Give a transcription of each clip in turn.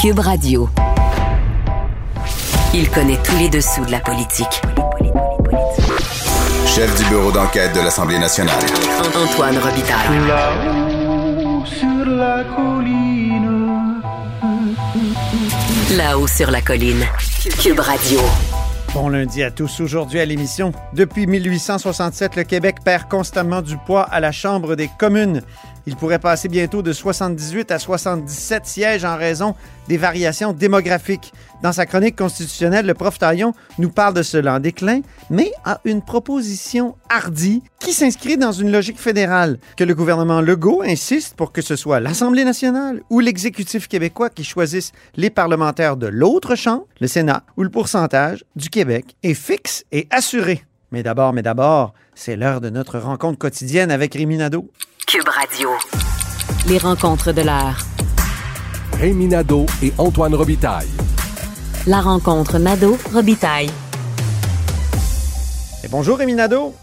Cube Radio. Il connaît tous les dessous de la politique. Chef du bureau d'enquête de l'Assemblée nationale. Antoine Robitaille. Là-haut sur la colline. Là-haut sur la colline. Cube Radio. Bon lundi à tous. Aujourd'hui à l'émission, depuis 1867, le Québec perd constamment du poids à la Chambre des communes. Il pourrait passer bientôt de 78 à 77 sièges en raison des variations démographiques. Dans sa chronique constitutionnelle, le prof Taillon nous parle de cela en déclin, mais a une proposition hardie qui s'inscrit dans une logique fédérale, que le gouvernement Legault insiste pour que ce soit l'Assemblée nationale ou l'exécutif québécois qui choisisse les parlementaires de l'autre chambre, le Sénat, où le pourcentage du Québec est fixe et assuré. Mais d'abord, mais d'abord, c'est l'heure de notre rencontre quotidienne avec Rémi. Cube Radio. Les rencontres de l'heure. Rémi Nadeau et Antoine Robitaille. La rencontre Nadeau-Robitaille. Et bonjour Rémi Nadeau.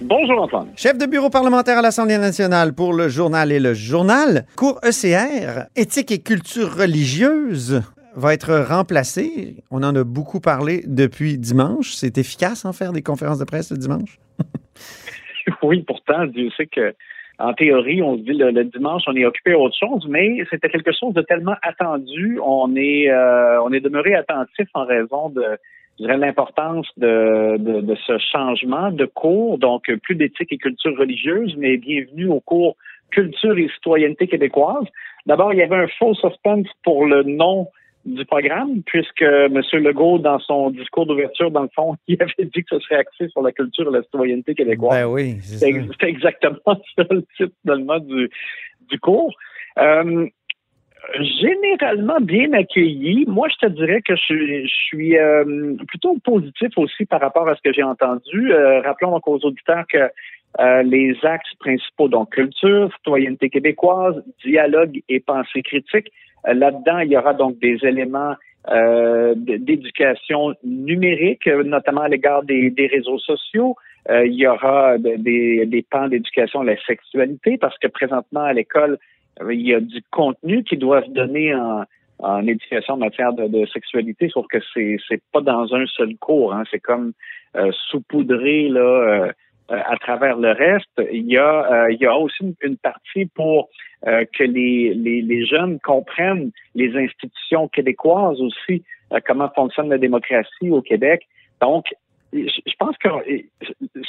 Bonjour Antoine. Chef de bureau parlementaire à l'Assemblée nationale pour le journal et le journal. Cours ECR, éthique et culture religieuse va être remplacé. On en a beaucoup parlé depuis dimanche. C'est efficace en faire des conférences de presse le dimanche? oui, pourtant, Dieu sait que en théorie, on se dit le, le, dimanche, on est occupé à autre chose, mais c'était quelque chose de tellement attendu. On est, euh, on est demeuré attentif en raison de, l'importance de, de, de, ce changement de cours. Donc, plus d'éthique et culture religieuse, mais bienvenue au cours culture et citoyenneté québécoise. D'abord, il y avait un faux suspense pour le nom du programme, puisque M. Legault, dans son discours d'ouverture, dans le fond, il avait dit que ce serait axé sur la culture et la citoyenneté québécoise. Ben oui. C'était exactement ça le titre du, du cours. Euh, généralement bien accueilli. Moi, je te dirais que je, je suis euh, plutôt positif aussi par rapport à ce que j'ai entendu. Euh, rappelons donc aux auditeurs que euh, les axes principaux, donc culture, citoyenneté québécoise, dialogue et pensée critique, là-dedans, il y aura donc des éléments euh, d'éducation numérique, notamment à l'égard des, des, réseaux sociaux. Euh, il y aura des, des pans d'éducation à la sexualité, parce que présentement à l'école, il y a du contenu qui doit se donner en, en éducation en matière de, de sexualité, sauf que c'est c'est pas dans un seul cours. Hein, c'est comme euh, saupoudré là euh, à travers le reste. Il y a, euh, il y a aussi une, partie pour euh, que les, les, les, jeunes comprennent les institutions québécoises aussi, comment fonctionne la démocratie au Québec. Donc, je pense que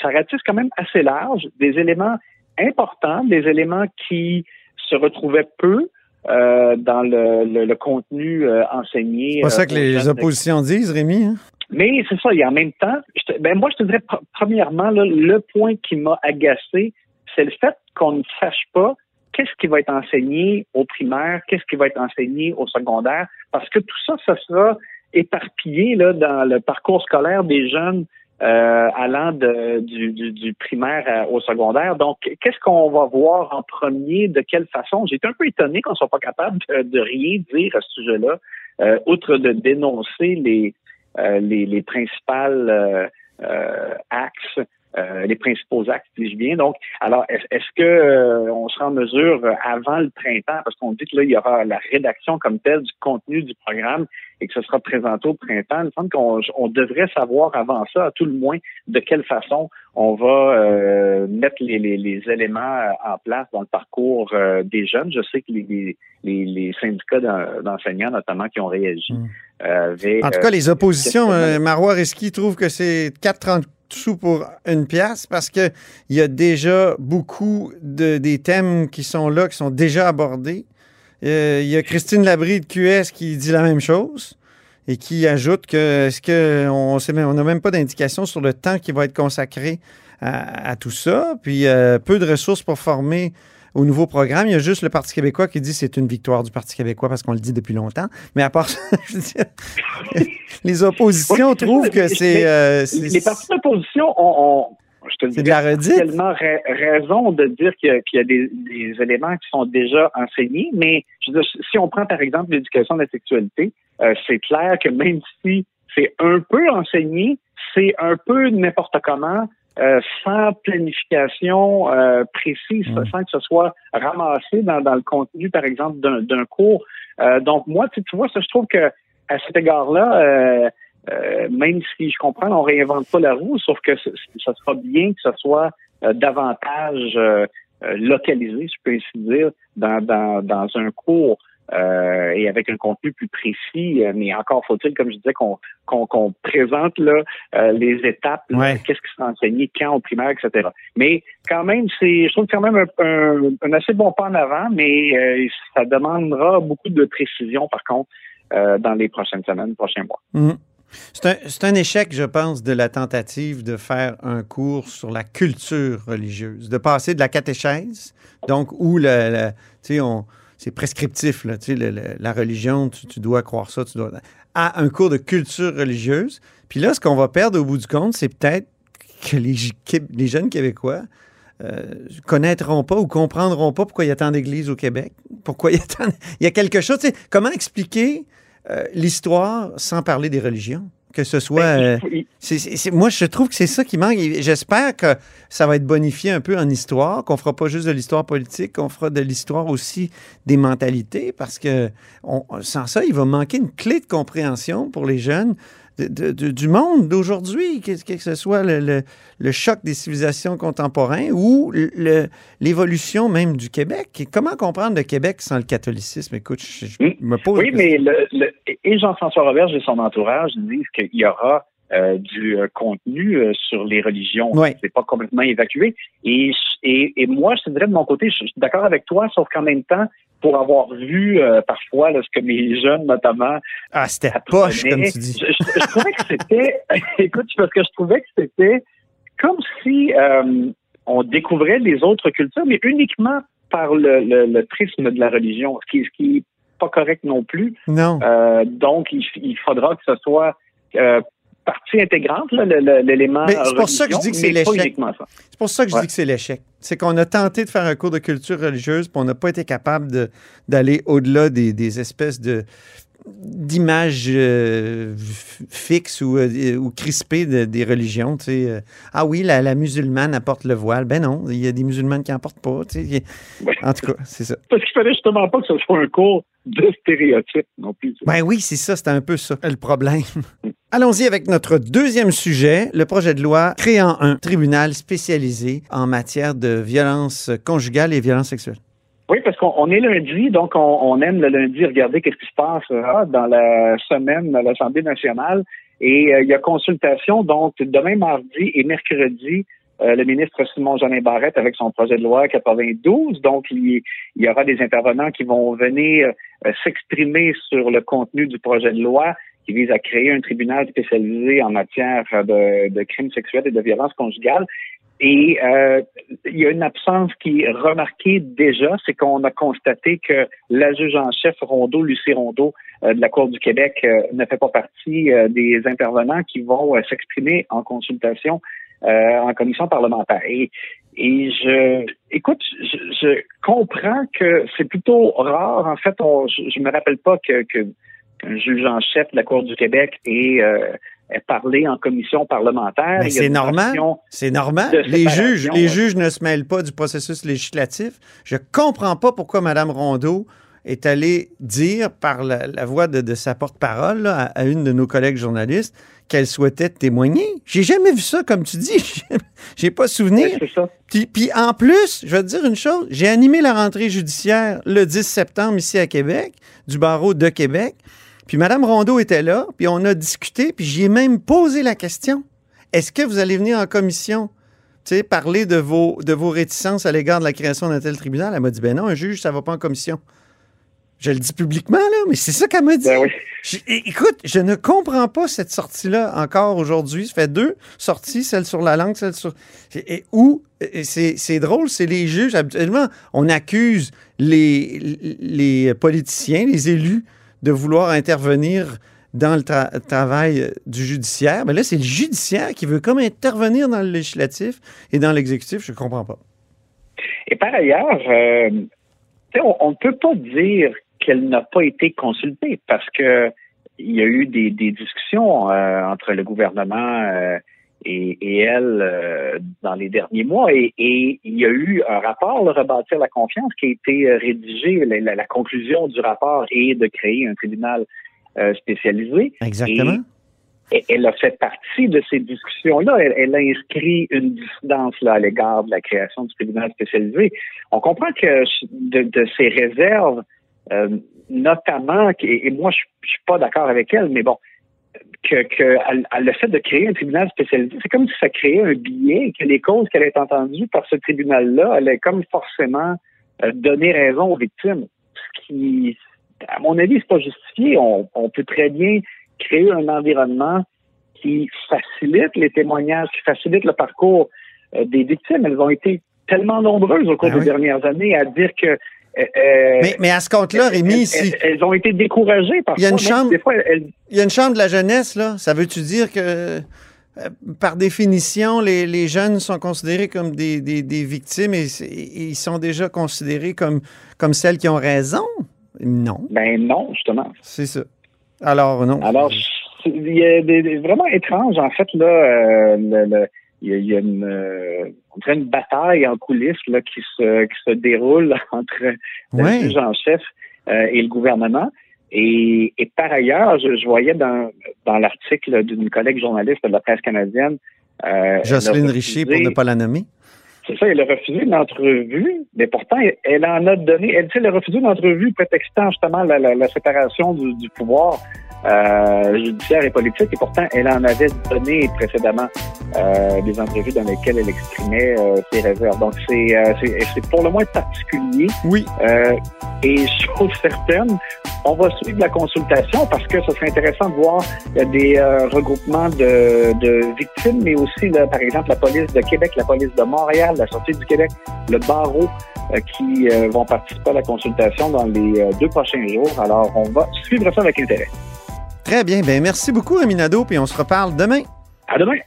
ça ratisse quand même assez large, des éléments importants, des éléments qui se retrouvaient peu euh, dans le, le, le contenu euh, enseigné. C'est pas ça que les oppositions disent, Rémi? Hein? Mais c'est ça, et en même temps, ben moi, je te dirais, premièrement, là, le point qui m'a agacé, c'est le fait qu'on ne sache pas qu'est-ce qui va être enseigné au primaire, qu'est-ce qui va être enseigné au secondaire, parce que tout ça, ça sera éparpillé là, dans le parcours scolaire des jeunes euh, allant de, du, du, du, primaire au secondaire. Donc, qu'est-ce qu'on va voir en premier, de quelle façon? Été un peu étonné qu'on soit pas capable de, de rien dire à ce sujet-là, euh, outre de dénoncer les, les, les, principales euh, euh, les principaux axes, si je viens. Donc, alors, est-ce que on sera en mesure avant le printemps, parce qu'on dit que là, il y aura la rédaction comme telle du contenu du programme et que ce sera présenté au printemps, il me semble qu'on on devrait savoir avant ça, à tout le moins, de quelle façon on va euh, mettre les, les, les, éléments en place dans le parcours euh, des jeunes. Je sais que les, les, les syndicats d'enseignants, notamment, qui ont réagi. Mmh. Euh, en tout cas, les oppositions, euh, Marois Risky trouve que c'est 4,30 sous pour une pièce parce qu'il y a déjà beaucoup de, des thèmes qui sont là, qui sont déjà abordés. Euh, il y a Christine Labrie de QS qui dit la même chose et qui ajoute que est-ce qu'on on n'a même pas d'indication sur le temps qui va être consacré à, tout ça, puis euh, peu de ressources pour former au nouveau programme. Il y a juste le Parti québécois qui dit que c'est une victoire du Parti québécois parce qu'on le dit depuis longtemps. Mais à part ça, je veux dire, les oppositions oui, trouvent que c'est... Euh, les partis d'opposition ont, ont je te dis, tellement ra raison de dire qu'il y, y a, des, des, éléments qui sont déjà enseignés, mais je veux dire, si on prend par exemple l'éducation de la sexualité, euh, c'est clair que même si c'est un peu enseigné, c'est un peu n'importe comment, euh, sans planification euh, précise, mmh. sans que ce soit ramassé dans, dans le contenu, par exemple, d'un cours. Euh, donc moi, tu, tu vois, ça, je trouve que à cet égard-là, euh, euh, même si je comprends, on réinvente pas la roue, sauf que ce- ça sera bien que ce soit euh, davantage localisé, je peux ainsi dire, dans, dans, dans un cours euh, et avec un contenu plus précis. Euh, Mais encore faut-il, comme je disais, qu'on présente là euh, les étapes, Ouais. qu'est-ce qui sera enseigné, quand au primaire, etc. Mais quand même, c'est, je trouve quand même un, un, un assez bon pas en avant, mais euh, ça demandera beaucoup de précision, par contre, dans les prochaines semaines, prochains mois. Mhm. C'est un, échec, je pense, de la tentative de faire un cours sur la culture religieuse, de passer de la catéchèse, donc où le, le- tu sais, on- c'est prescriptif, la religion, tu, dois croire ça, tu dois, à un cours de culture religieuse. Puis là, ce qu'on va perdre au bout du compte, c'est peut-être que les, jeunes Québécois euh, connaîtront pas ou comprendront pas pourquoi il y a tant d'églises au Québec, pourquoi il y a tant... Il y a quelque chose, comment expliquer euh, l'histoire sans parler des religions? Que ce soit... euh, moi, je trouve que c'est ça qui manque. J'espère que ça va être bonifié un peu en histoire, qu'on fera pas juste de l'histoire politique, qu'on fera de l'histoire aussi des mentalités, parce que on- sans ça, il va manquer une clé de compréhension pour les jeunes de- de- de- du monde d'aujourd'hui, que, que ce soit le, le- le choc des civilisations contemporaines ou le- l'évolution même du Québec. Comment comprendre le Québec sans le catholicisme? Écoute, je, je me pose Oui, mais le, le- et Jean-François Roberge et son entourage disent qu'il y aura euh, du euh, contenu euh, sur les religions. Ouais. C'est pas complètement évacué. Et, et, et moi, je te dirais de mon côté, je, je suis d'accord avec toi, sauf qu'en même temps, pour avoir vu euh, parfois là, ce que mes jeunes, notamment, Ah, c'était poche, comme tu dis. Je, je- je trouvais que c'était, écoute, parce que je trouvais que c'était comme si euh, on découvrait les autres cultures, mais uniquement par le, le, le prisme de la religion, ce qui, ce qui est pas correct non plus. Non. Euh, donc, il, il faudra que ce soit euh, partie intégrante, l'élément. Mais c'est pour ça que je dis que c'est l'échec. C'est pour ça que je Ouais. dis que c'est l'échec. C'est qu'on a tenté de faire un cours de culture religieuse, puis on n'a pas été capable de- d'aller au-delà des, des espèces de d'images euh, fixes ou, euh, ou crispées de- des religions. tu sais. Euh, Ah oui, la, la musulmane apporte le voile. Ben non, il y a des musulmanes qui n'en portent pas. tu sais. Ouais. En tout cas, c'est ça. Parce qu'il fallait justement pas que ce soit un cours de stéréotypes non plus. Ben oui, c'est ça, c'était un peu ça le problème. Allons-y avec notre deuxième sujet, le projet de loi créant un tribunal spécialisé en matière de violence conjugale et violence sexuelle. Oui, parce qu'on on est lundi, donc on, on aime le lundi regarder qu'est-ce qui se passe euh, dans la semaine à l'Assemblée nationale. Et euh, il y a consultation, donc demain mardi et mercredi, euh, le ministre Simon Jeanin Barrette avec son projet de loi 92. Donc, il, y aura des intervenants qui vont venir euh, s'exprimer sur le contenu du projet de loi qui vise à créer un tribunal spécialisé en matière de, crimes sexuels et de violences conjugales. Et euh, il y a une absence qui est remarquée déjà, c'est qu'on a constaté que la juge en chef Rondeau, Lucie Rondeau, euh, de la Cour du Québec, ne fait pas partie des intervenants qui vont s'exprimer en consultation euh, en commission parlementaire. Et, et je, écoute, je, je comprends que c'est plutôt rare. En fait, on, je, je me rappelle pas que, que qu'un juge en chef de la Cour du Québec ait, euh, parlé en commission parlementaire. C'est normal. C'est normal. Les juges, les juges ne se mêlent pas du processus législatif. Je comprends pas pourquoi Mme Rondeau est allée dire par la, la voix de, de sa porte-parole à, à une de nos collègues journalistes qu'elle souhaitait témoigner. J'ai jamais vu ça, comme tu dis. J'ai pas souvenir. Ça. Puis, puis en plus, je vais te dire une chose, j'ai animé la rentrée judiciaire le 10 septembre ici à Québec, du barreau de Québec. Puis Mme Rondeau était là, puis on a discuté, puis j'y ai même posé la question. Est-ce que vous allez venir en commission, tu sais, parler de vos, de vos réticences à l'égard de la création d'un tel tribunal? Elle m'a dit, ben non, un juge, ça va pas en commission. Je le dis publiquement, là, mais c'est ça qu'elle m'a dit. Ben oui. Je- é- écoute, je ne comprends pas cette sortie-là encore aujourd'hui. Ça fait deux sorties, celle sur la langue, celle sur. Et, où c'est drôle, c'est les juges. Habituellement, on accuse les, les politiciens, les élus, de vouloir intervenir dans le tra- travail du judiciaire. Mais là, c'est le judiciaire qui veut comme intervenir dans le législatif et dans l'exécutif. Je ne comprends pas. Et par ailleurs, euh, on ne peut pas dire qu'elle n'a pas été consultée parce que il y a eu des, des discussions euh, entre le gouvernement euh, et, et elle euh, dans les derniers mois. Et, et, il y a eu un rapport, le Rebâtir la confiance, qui a été rédigé. La, la, conclusion du rapport est de créer un tribunal spécialisé. Exactement. Et, elle a fait partie de ces discussions-là. Elle, elle, a inscrit une dissidence là, à l'égard de la création du tribunal spécialisé. On comprend que de, de ces réserves, euh, notamment, et, moi je, je suis pas d'accord avec elle, mais bon, que, que le fait de créer un tribunal spécialisé, c'est comme si ça créait un billet et que les causes qu'elle est entendues par ce tribunal-là allaient comme forcément euh, donner raison aux victimes. Ce qui, à mon avis, c'est pas justifié. On, on, peut très bien créer un environnement qui facilite les témoignages, qui facilite le parcours euh, des victimes. Elles ont été tellement nombreuses au cours ah des dernières années à dire que euh, euh, mais, mais, à ce compte-là, Rémi, si. Elles, ont été découragées par il y a une chambre, Il y a une chambre de la jeunesse, là. Ça veut-tu dire que, euh, par définition, les, les, jeunes sont considérés comme des, des, des victimes et, ils sont déjà considérés comme, comme celles qui ont raison? Non. Ben non, justement. C'est ça. Alors, non. Alors, il y a des, vraiment étrange, en fait, là, le il y a, une, euh, une bataille en coulisses là, qui, se, qui se déroule entre le juge en chef euh, et le gouvernement. Et, et par ailleurs, je, je, voyais dans, dans l'article d'une collègue journaliste de la presse canadienne. Euh, Jocelyne Richer, pour ne pas la nommer. C'est ça, elle a refusé une entrevue, mais pourtant, elle en a donné. Elle, elle a refusé une entrevue prétextant justement la, la, la séparation du, du pouvoir euh, judiciaire et politique, et pourtant, elle en avait donné précédemment euh, des entrevues dans lesquelles elle exprimait euh, ses réserves. Donc, c'est, euh, pour le moins particulier. Oui. Euh, et chose certaine, on va suivre la consultation parce que ce serait intéressant de voir des euh, regroupements de, de, victimes, mais aussi, là, par exemple, la police de Québec, la police de Montréal, la sortie du Québec, le barreau qui vont participer à la consultation dans les deux prochains jours. Alors, on va suivre ça avec intérêt. Très bien. Ben, merci beaucoup, Aminado, puis on se reparle demain. À demain.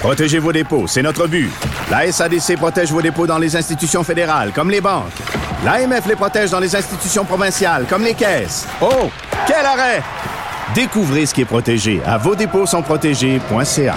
Protégez vos dépôts, c'est notre but. La SADC protège vos dépôts dans les institutions fédérales, comme les banques. L'AMF les protège dans les institutions provinciales, comme les caisses. Oh, quel arrêt! Découvrez ce qui est protégé à vos dépôts sont protégés.ca.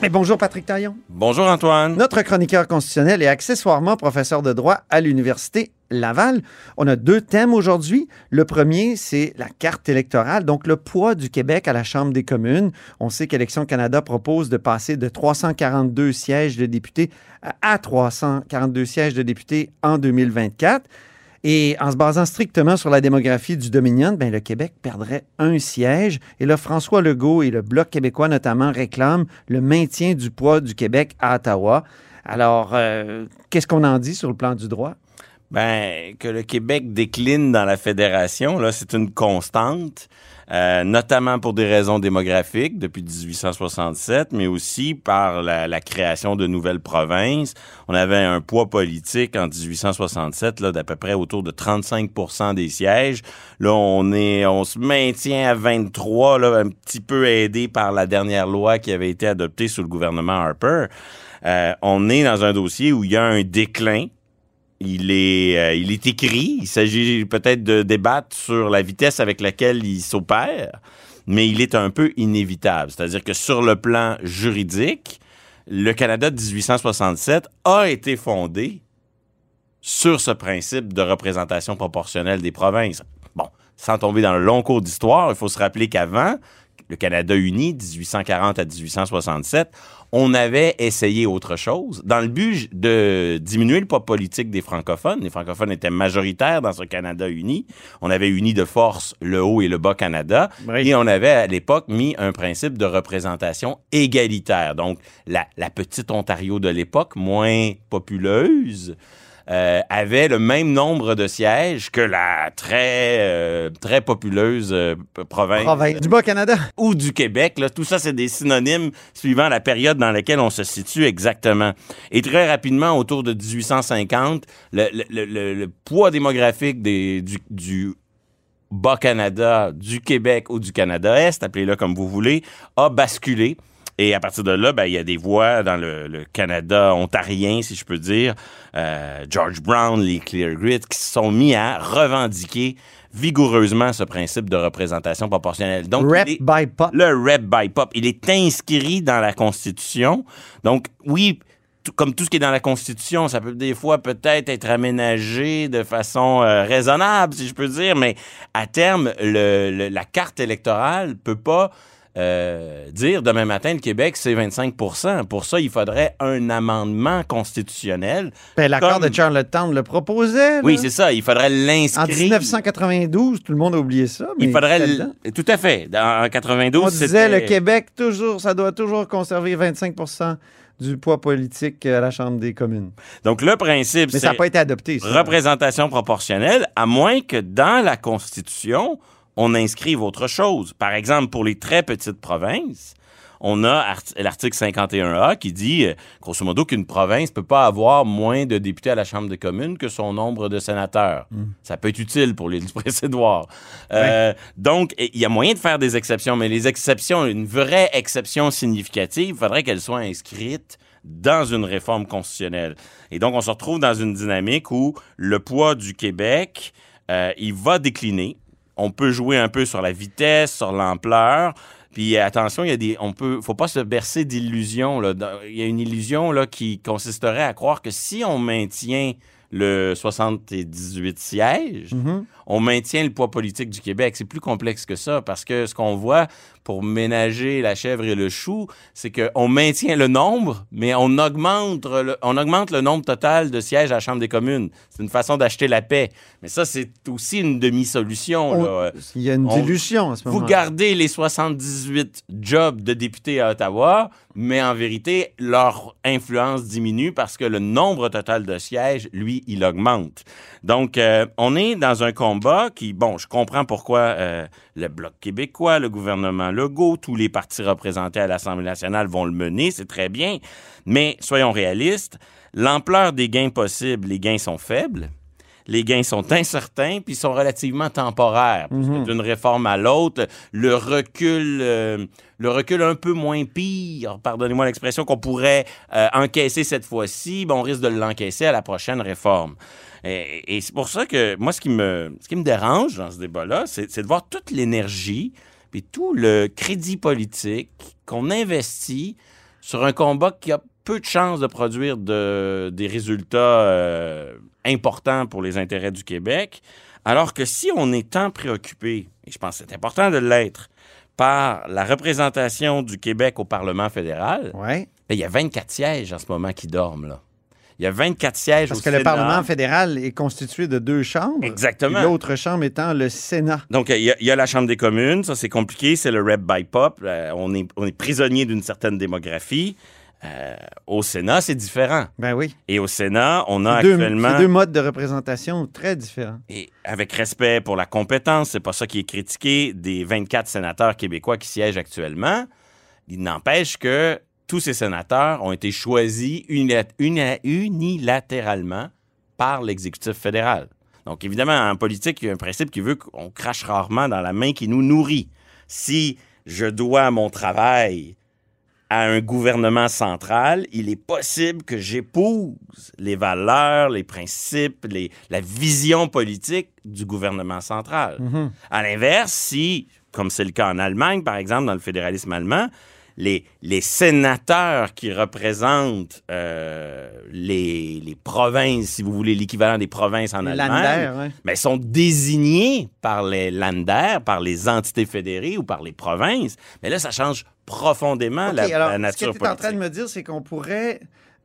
Mais bonjour Patrick Taillon. Bonjour Antoine. Notre chroniqueur constitutionnel et accessoirement professeur de droit à l'Université Laval. On a deux thèmes aujourd'hui. Le premier, c'est la carte électorale, donc le poids du Québec à la Chambre des communes. On sait qu'Élections Canada propose de passer de 342 sièges de députés à 342 sièges de députés en 2024. Et en se basant strictement sur la démographie du Dominion, ben, le Québec perdrait un siège. Et là, François Legault et le Bloc québécois notamment réclament le maintien du poids du Québec à Ottawa. Alors, euh, qu'est-ce qu'on en dit sur le plan du droit? Ben, que le Québec décline dans la fédération, là, c'est une constante. Euh, notamment pour des raisons démographiques depuis 1867, mais aussi par la, création de nouvelles provinces. On avait un poids politique en 1867 là d'à peu près autour de 35 des sièges. Là, on est, on se maintient à 23, là, un petit peu aidé par la dernière loi qui avait été adoptée sous le gouvernement Harper. Euh, on est dans un dossier où il y a un déclin il est, euh, il est écrit. Il s'agit peut-être de débattre sur la vitesse avec laquelle il s'opère, mais il est un peu inévitable. C'est-à-dire que sur le plan juridique, le Canada de 1867 a été fondé sur ce principe de représentation proportionnelle des provinces. Bon, sans tomber dans le long cours d'histoire, il faut se rappeler qu'avant, le Canada uni, 1840 à 1867, on avait essayé autre chose dans le but de diminuer le poids politique des francophones. Les francophones étaient majoritaires dans ce Canada uni. On avait uni de force le haut et le bas Canada Oui. et on avait à l'époque mis un principe de représentation égalitaire. Donc la, la petite Ontario de l'époque, moins populeuse, euh, avait le même nombre de sièges que la très euh, très populeuse euh, province Province du Bas-Canada. ou du Québec. Là. Tout ça, c'est des synonymes suivant la période dans laquelle on se situe exactement. Et très rapidement, autour de 1850, le, le- le- le- le poids démographique des, du, du Bas-Canada, du Québec ou du Canada-Est, appelez-le comme vous voulez, a basculé. Et à partir de là, ben, il y a des voix dans le, le Canada ontarien, si je peux dire, euh, George Brown, les Clear Grit, qui se sont mis à revendiquer vigoureusement ce principe de représentation proportionnelle. Donc, Rep est- by pop. le rep by pop, il est inscrit dans la Constitution. Donc, oui, comme tout ce qui est dans la Constitution, ça peut des fois peut-être être aménagé de façon euh, raisonnable, si je peux dire, mais à terme, le- le- la carte électorale peut pas euh, dire demain matin le Québec c'est 25% Pour ça, il faudrait un amendement constitutionnel. Ben, L'accord Comme- de Charlottetown le proposait. là. Oui, c'est ça. Il faudrait l'inscrire. En 1992, tout le monde a oublié ça. mais Il faudrait l- tout à fait. En 92, On disait le Québec, toujours, ça doit toujours conserver 25% du poids politique à la Chambre des communes. Donc le principe, Mais c'est ça n'a pas été adopté. ça. représentation proportionnelle, à moins que dans la Constitution, on inscrive autre chose. Par exemple, pour les très petites provinces, on a art- l'article 51A qui dit, euh, grosso modo, qu'une province peut pas avoir moins de députés à la Chambre des communes que son nombre de sénateurs. Ça peut être utile pour les précédoires. Euh, Donc, il y a moyen de faire des exceptions, mais les exceptions, une vraie exception significative, il faudrait qu'elle soit inscrite dans une réforme constitutionnelle. Et donc, on se retrouve dans une dynamique où le poids du Québec, euh, il va décliner. On peut jouer un peu sur la vitesse, sur l'ampleur. Puis attention, il y a des, on peut, faut pas se bercer d'illusions. Il y a une illusion là qui consisterait à croire que si on maintient le 78 sièges, Mhm. on maintient le poids politique du Québec. C'est plus complexe que ça parce que ce qu'on voit pour ménager la chèvre et le chou, c'est qu'on maintient le nombre, mais on augmente le, on augmente le nombre total de sièges à la Chambre des communes. C'est une façon d'acheter la paix. Mais ça, c'est aussi une demi-solution. Il y a une On- dilution à ce Vous moment gardez les 78 jobs de députés à Ottawa, mais en vérité, leur influence diminue parce que le nombre total de sièges, lui, il augmente. Donc, euh, on est dans un combat qui, bon, je comprends pourquoi euh, le Bloc québécois, le gouvernement Legault, tous les partis représentés à l'Assemblée nationale vont le mener, c'est très bien, mais soyons réalistes, l'ampleur des gains possibles, les gains sont faibles les gains sont incertains puis sont relativement temporaires. Que D'une réforme à l'autre, le recul, euh, le recul un peu moins pire, pardonnez-moi l'expression, qu'on pourrait euh, encaisser cette fois-ci, ben, on risque de l'encaisser à la prochaine réforme. Et, et c'est pour ça que moi, ce qui me, ce qui me dérange dans ce débat-là, c'est c'est de voir toute l'énergie puis tout le crédit politique qu'on investit sur un combat qui a peu de chances de produire de- des résultats euh, importants pour les intérêts du Québec, alors que si on est tant préoccupé, et je pense que c'est important de l'être, par la représentation du Québec au Parlement fédéral, Ouais. ben, il y a 24 sièges en ce moment qui dorment. Là. Il y a 24 sièges Parce au que le. Parlement fédéral est constitué de deux chambres. Exactement. L'autre chambre étant le Sénat. Donc, il y, a- il y a la Chambre des communes, ça c'est compliqué, c'est le rep by pop. Euh, on, est, on est prisonnier d'une certaine démographie. Euh, au Sénat, c'est différent. Ben oui. Et au Sénat, on a deux, actuellement... deux modes de représentation très différents. Et avec respect pour la compétence, c'est pas ça qui est critiqué, des 24 sénateurs québécois qui siègent actuellement, il n'empêche que tous ces sénateurs ont été choisis unilat- uni- unilatéralement par l'exécutif fédéral. Donc, évidemment, en politique, il y a un principe qui veut qu'on crache rarement dans la main qui nous nourrit. Si je dois mon travail à un gouvernement central, il est possible que j'épouse les valeurs, les principes, les- la vision politique du gouvernement central. Mhm. À l'inverse, si, comme c'est le cas en Allemagne, par exemple, dans le fédéralisme allemand, les, les sénateurs qui représentent euh, les, les provinces, si vous voulez, l'équivalent des provinces en Les Allemagne, Länder, ouais. mais sont désignés par les Länder, par les entités fédérées ou par les provinces. Mais là, ça change profondément la, alors, la nature Ce que tu es en train de politique. me dire, c'est qu'on pourrait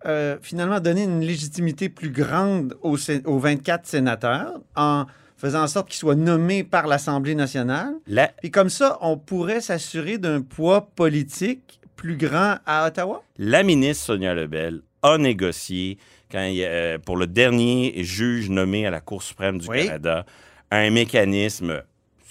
euh, finalement donner une légitimité plus grande aux, sé- aux 24 sénateurs en faisant en sorte qu'ils soient nommés par l'Assemblée nationale. La- Puis comme ça, on pourrait s'assurer d'un poids politique plus grand à Ottawa? la ministre Sonia Lebel a négocié quand il euh, pour le dernier juge nommé à la Cour suprême du Oui. Canada un mécanisme.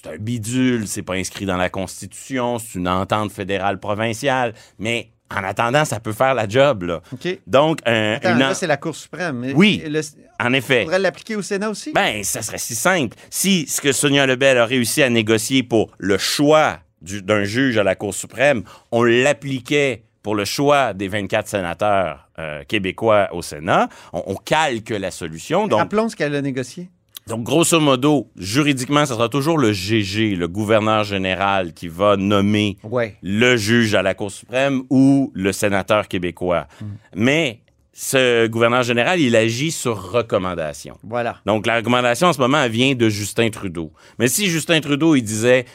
C'est un bidule, c'est pas inscrit dans la Constitution, c'est une entente fédérale provinciale, mais en attendant, ça peut faire la job. Là. OK. Donc, un, Attends, une là, c'est la Cour suprême. Oui. le- en effet. On pourrait l'appliquer au Sénat aussi? Ben, ça serait si simple. Si ce que Sonia Lebel a réussi à négocier pour le choix du- d'un juge à la Cour suprême, on l'appliquait pour le choix des 24 sénateurs euh, québécois au Sénat, on, on calque la solution. Donc, Rappelons ce qu'elle a négocié. Donc, grosso modo, juridiquement, ce sera toujours le GG, le gouverneur général, qui va nommer Ouais. le juge à la Cour suprême ou le sénateur québécois. Mais ce gouverneur général, il agit sur recommandation. Voilà. Donc, la recommandation en ce moment, elle vient de Justin Trudeau. Mais si Justin Trudeau, il disait,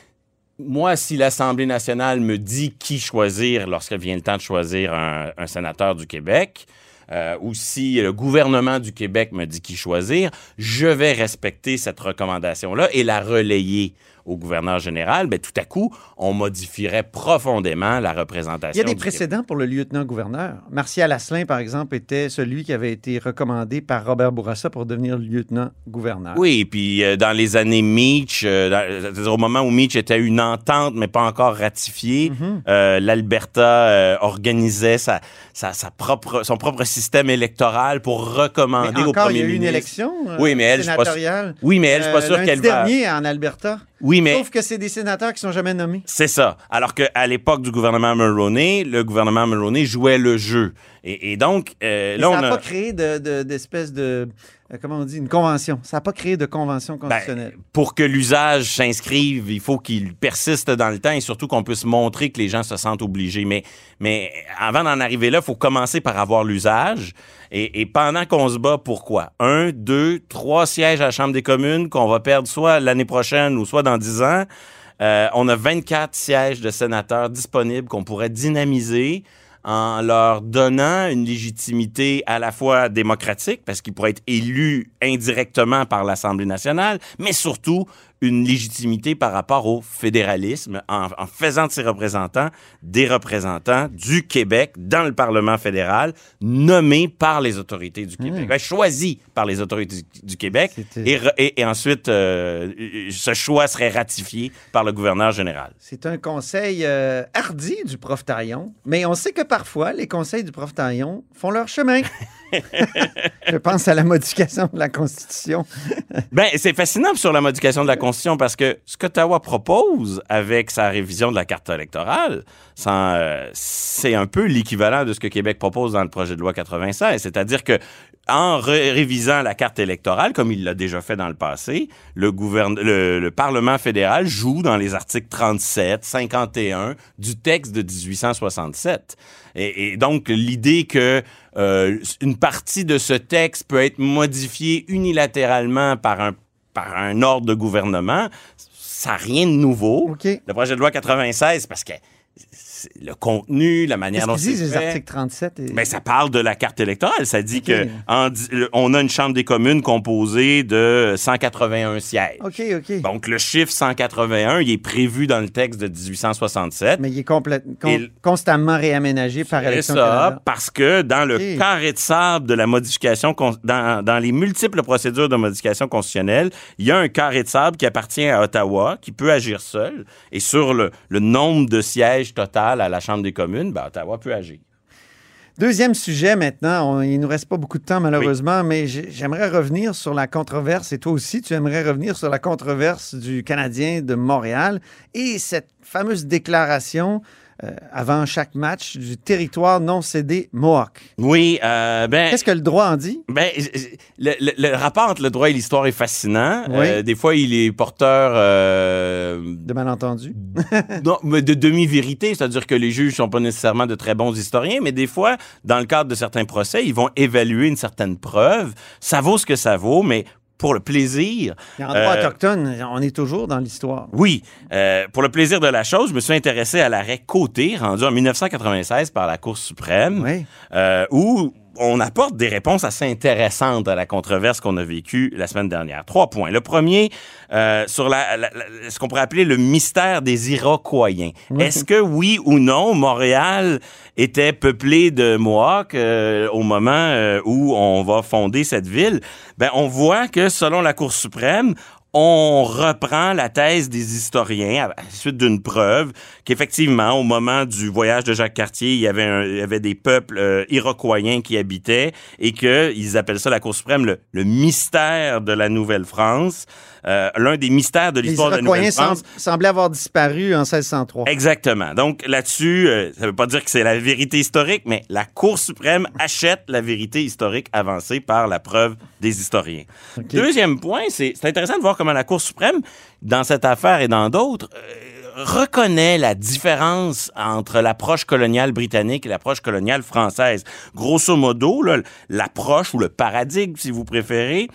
moi, si l'Assemblée nationale me dit qui choisir lorsque vient le temps de choisir un, un sénateur du Québec, euh, ou si le gouvernement du Québec me dit qui choisir, je vais respecter cette recommandation-là et la relayer au gouverneur général. Ben, tout à coup, on modifierait profondément la représentation. Il y a des précédents pour le lieutenant-gouverneur. Martial Asselin, par exemple, était celui qui avait été recommandé par Robert Bourassa pour devenir lieutenant-gouverneur. Oui, puis euh, dans les années Meach, euh, dans- au moment où Meach était une entente, mais pas encore ratifiée, Mhm. euh, l'Alberta euh, organisait sa, sa, sa propre, son propre système électoral pour recommander Mais au encore, il premier y a eu une ministre. élection Oui, mais elle, je suis pas sénatoriale. Oui, mais elle, je suis pas sûr qu'elle va... dernier en Alberta. Oui, mais... Sauf que c'est des sénateurs qui sont jamais nommés. C'est ça. Alors qu'à l'époque du gouvernement Mulroney, le gouvernement Mulroney jouait le jeu. Et, et donc, euh, là, ça on n'a a... pas créé de- de- d'espèce de, euh, comment on dit, une convention. Ça n'a pas créé de convention Ben, constitutionnelle. pour que l'usage s'inscrive, il faut qu'il persiste dans le temps et surtout qu'on puisse montrer que les gens se sentent obligés. Mais, mais avant d'en arriver là, il faut commencer par avoir l'usage. Et, et pendant qu'on se bat, pourquoi? Un, deux, trois sièges à la Chambre des communes qu'on va perdre soit l'année prochaine ou soit dans dix ans. Euh, on a 24 sièges de sénateurs disponibles qu'on pourrait dynamiser en leur donnant une légitimité à la fois démocratique, parce qu'ils pourraient être élus indirectement par l'Assemblée nationale, mais surtout une légitimité par rapport au fédéralisme, en, en faisant de ses représentants des représentants du Québec dans le Parlement fédéral, nommés par les autorités du Québec, Ben, choisis par les autorités du, du Québec, et, re- et- et ensuite, euh, ce choix serait ratifié par le gouverneur général. C'est un conseil euh, hardi du prof Taillon, mais on sait que parfois, les conseils du prof Taillon font leur chemin. Je pense à la modification de la Constitution. Ben, c'est fascinant sur la modification de la Constitution parce que ce qu'Ottawa propose avec sa révision de la carte électorale, euh, c'est un peu l'équivalent de ce que Québec propose dans le projet de loi 96. C'est-à-dire que en ré- révisant la carte électorale, comme il l'a déjà fait dans le passé, le Parlement fédéral joue dans les articles 37, 51 du texte de 1867. Et, et donc, l'idée que euh, une partie de ce texte peut être modifiée unilatéralement par un, par un ordre de gouvernement, ça n'a rien de nouveau. OK. Le projet de loi 96, parce que le contenu, la manière dont c'est les articles 37? Et... Ben, ça parle de la carte électorale. Ça dit Ok. que en on a une Chambre des communes composée de 181 sièges. OK, OK. Donc, le chiffre 181, il est prévu dans le texte de 1867. Mais il est con- constamment réaménagé par C'est Élection ça, Canada. parce que dans le carré de sable de la modification, dans, dans les multiples procédures de modification constitutionnelle, il y a un carré de sable qui appartient à Ottawa, qui peut agir seul. Et sur le, le nombre de sièges total à la Chambre des communes, ben, Ottawa peut agir. Deuxième sujet maintenant. On- il nous reste pas beaucoup de temps, malheureusement, mais j'ai- j'aimerais revenir sur la controverse, et toi aussi, tu aimerais revenir sur la controverse du Canadien de Montréal et cette fameuse déclaration euh, avant chaque match du territoire non cédé Mohawk. Oui, euh, ben. Qu'est-ce que le droit en dit? Ben, le, le- le rapport entre le droit et l'histoire est fascinant. Oui. Euh, des fois, il est porteur euh, De malentendu. non, mais de demi-vérité, c'est-à-dire que les juges sont pas nécessairement de très bons historiens, mais des fois, dans le cadre de certains procès, ils vont évaluer une certaine preuve. Ça vaut ce que ça vaut, mais pour le plaisir. En droit euh, autochtone, on est toujours dans l'histoire. oui, euh, pour le plaisir de la chose, je me suis intéressé à l'arrêt Côté, rendu en 1996 par la Cour suprême, Oui. euh, où on apporte des réponses assez intéressantes à la controverse qu'on a vécue la semaine dernière. Trois points. Le premier, euh, sur la, la- la- ce qu'on pourrait appeler le mystère des Iroquois. Est-ce que oui ou non, Montréal était peuplé de Mohawks euh, au moment euh, où on va fonder cette ville? Ben, on voit que selon la Cour suprême, on reprend la thèse des historiens à la suite d'une preuve qu'effectivement, au moment du voyage de Jacques Cartier, il y avait, il y des peuples euh, qui habitaient et qu'ils appellent ça, la Cour suprême, le mystère de la Nouvelle-France. Euh, L'un des mystères de l'histoire de la Nouvelle-France. sem- semblaient avoir disparu en 1603. Exactement. Donc là-dessus, euh, ça veut pas dire que c'est la vérité historique, mais la Cour suprême achète la vérité historique avancée par la preuve des historiens. Deuxième point, c'est c'est intéressant de voir comment la Cour suprême, dans cette affaire et dans d'autres, euh, reconnaît la différence entre l'approche coloniale britannique et l'approche coloniale française. Grosso modo, l'approche ou le paradigme, si vous préférez,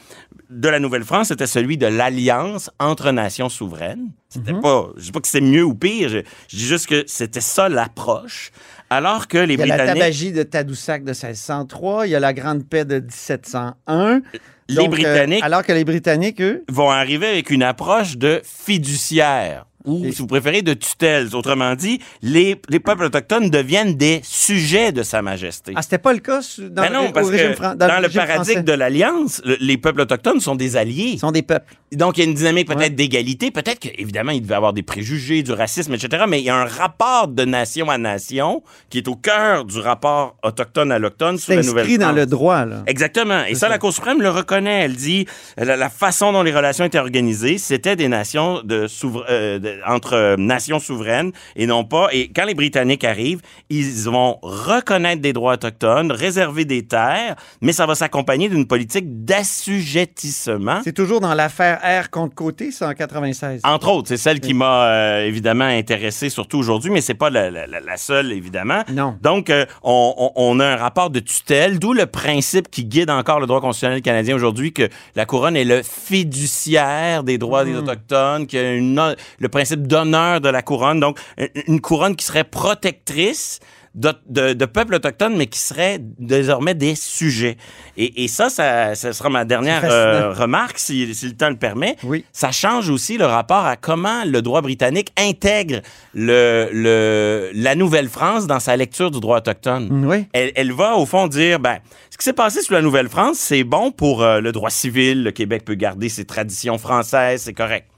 de la Nouvelle-France, c'était celui de l'alliance entre nations souveraines. C'était pas, je dis pas que c'est mieux ou pire, je, je dis juste que c'était ça l'approche. Alors que les Il y a la Britanniques, tabagie de Tadoussac de 1603, il y a la Grande Paix de 1701. Les Donc, euh, Britanniques- alors que les Britanniques, eux, vont arriver avec une approche de fiduciaire ou, si vous préférez, de tutelle. Autrement dit, les, les peuples autochtones deviennent des sujets de Sa Majesté. ah, c'était pas le cas dans, Ben non, le, parce que fran- dans, le paradigme français. de l'Alliance, le- les peuples autochtones sont des alliés. Ils sont des peuples. Donc, il y a une dynamique peut-être d'égalité. Peut-être qu'évidemment, il devait y avoir des préjugés, du racisme, etc. Mais il y a un rapport de nation à nation qui est au cœur du rapport autochtone à l'octone sous C'est la inscrit Nouvelle-France. dans le droit, là. Exactement. Et ça, la Cour suprême le reconnaît. Elle dit la, la façon dont les relations étaient organisées, c'était des nations de souvera- euh, entre euh, nations souveraines et non pas. Et quand les Britanniques arrivent, ils vont reconnaître des droits autochtones, réserver des terres, mais ça va s'accompagner d'une politique d'assujettissement. C'est toujours dans l'affaire R contre côté, ça, en 96. Entre autres, c'est celle qui m'a euh, évidemment intéressé surtout aujourd'hui, mais c'est pas la, la- la- la seule évidemment. Non. Donc, euh, on, a un rapport de tutelle, d'où le principe qui guide encore le droit constitutionnel canadien aujourd'hui que la couronne est le fiduciaire des droits des autochtones, qu'il y a une o- le principe d'honneur de la couronne. Donc, une- couronne qui serait protectrice de, de, de peuples autochtones, mais qui seraient désormais des sujets. Et, et ça, ça, ça sera ma dernière euh, remarque, si, si le temps le permet. Oui. Ça change aussi le rapport à comment le droit britannique intègre le, le, la Nouvelle-France dans sa lecture du droit autochtone. Oui. Elle, elle va, au fond, dire, ben, ce qui s'est passé sous la Nouvelle-France, c'est bon pour euh, le droit civil. Le Québec peut garder ses traditions françaises, c'est correct.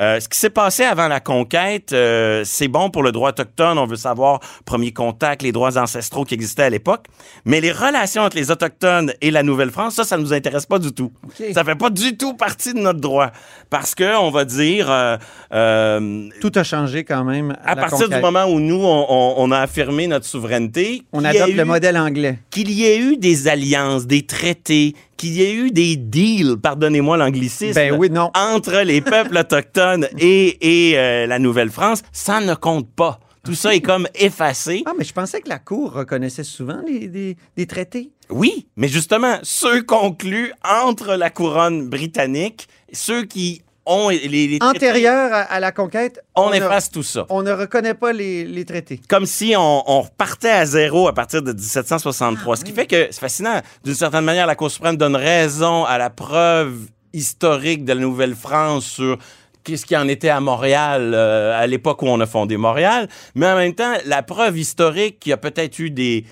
Euh, ce qui s'est passé avant la conquête, euh, c'est bon pour le droit autochtone. On veut savoir premier contact, les droits ancestraux qui existaient à l'époque. Mais les relations entre les autochtones et la Nouvelle-France, ça, ça nous intéresse pas du tout. Ça fait pas du tout partie de notre droit, parce que on va dire, euh, Tout a changé quand même. À, à la partir du moment où nous on, on- on a affirmé notre souveraineté, On adopte le modèle anglais. qu'il y ait eu des alliances, des traités, qu'il y ait eu des deals, pardonnez-moi l'anglicisme, Ben oui, non. entre les peuples autochtones et, et euh, la Nouvelle-France, ça ne compte pas. Tout ça est comme effacé. Ah, mais je pensais que la Cour reconnaissait souvent les, des, des traités. Oui, mais justement, ceux conclus entre la couronne britannique, ceux qui les, les Antérieur à, à la conquête, on efface tout ça. on ne reconnaît pas les, les traités. comme si on, on repartait à zéro à partir de 1763. Ce qui fait que c'est fascinant. D'une certaine manière, la Cour suprême donne raison à la preuve historique de la Nouvelle-France sur qu'est-ce qui en était à Montréal euh, à l'époque où on a fondé Montréal. Mais en même temps, la preuve historique qu'il y a peut-être eu des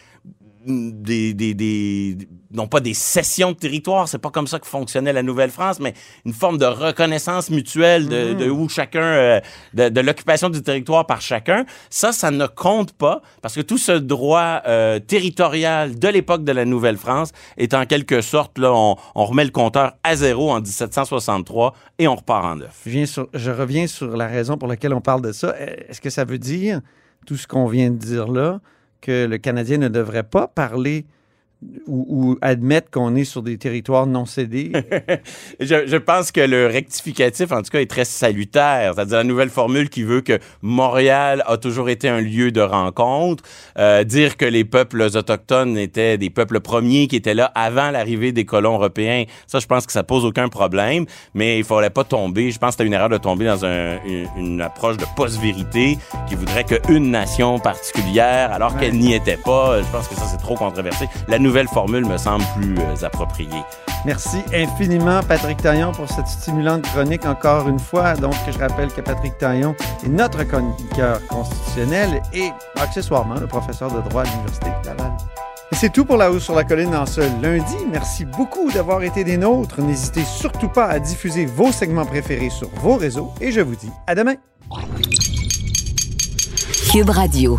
des, des, des- non pas des cessions de territoire, c'est pas comme ça que fonctionnait la Nouvelle-France, mais une forme de reconnaissance mutuelle de, de où chacun, euh, de, de l'occupation du territoire par chacun. Ça, ça ne compte pas parce que tout ce droit euh, territorial de l'époque de la Nouvelle-France est en quelque sorte, là, on, on remet le compteur à zéro en 1763 et on repart en neuf. Je, viens sur- je reviens sur la raison pour laquelle on parle de ça. Est-ce que ça veut dire, tout ce qu'on vient de dire là, que le Canadien ne devrait pas parler ou, ou admettre qu'on est sur des territoires non cédés? je, je pense que le rectificatif, en tout cas, est très salutaire. C'est-à-dire la nouvelle formule qui veut que Montréal a toujours été un lieu de rencontre. Euh, dire que les peuples autochtones étaient des peuples premiers qui étaient là avant l'arrivée des colons européens, ça, je pense que ça pose aucun problème. Mais il fallait pas tomber. Je pense que c'était une erreur de tomber dans un, une, une, approche de post-vérité qui voudrait qu'une nation particulière, alors qu'elle n'y était pas. Je pense que ça, c'est trop controversé. La nouvelle formule me semble plus euh, appropriée. Merci infiniment, Patrick Taillon, pour cette stimulante chronique encore une fois. Donc, je rappelle que Patrick Taillon est notre chroniqueur constitutionnel et accessoirement le professeur de droit à l'Université de Laval. Et c'est tout pour La Hausse sur la Colline en ce lundi. Merci beaucoup d'avoir été des nôtres. N'hésitez surtout pas à diffuser vos segments préférés sur vos réseaux et je vous dis à demain. Cube Radio.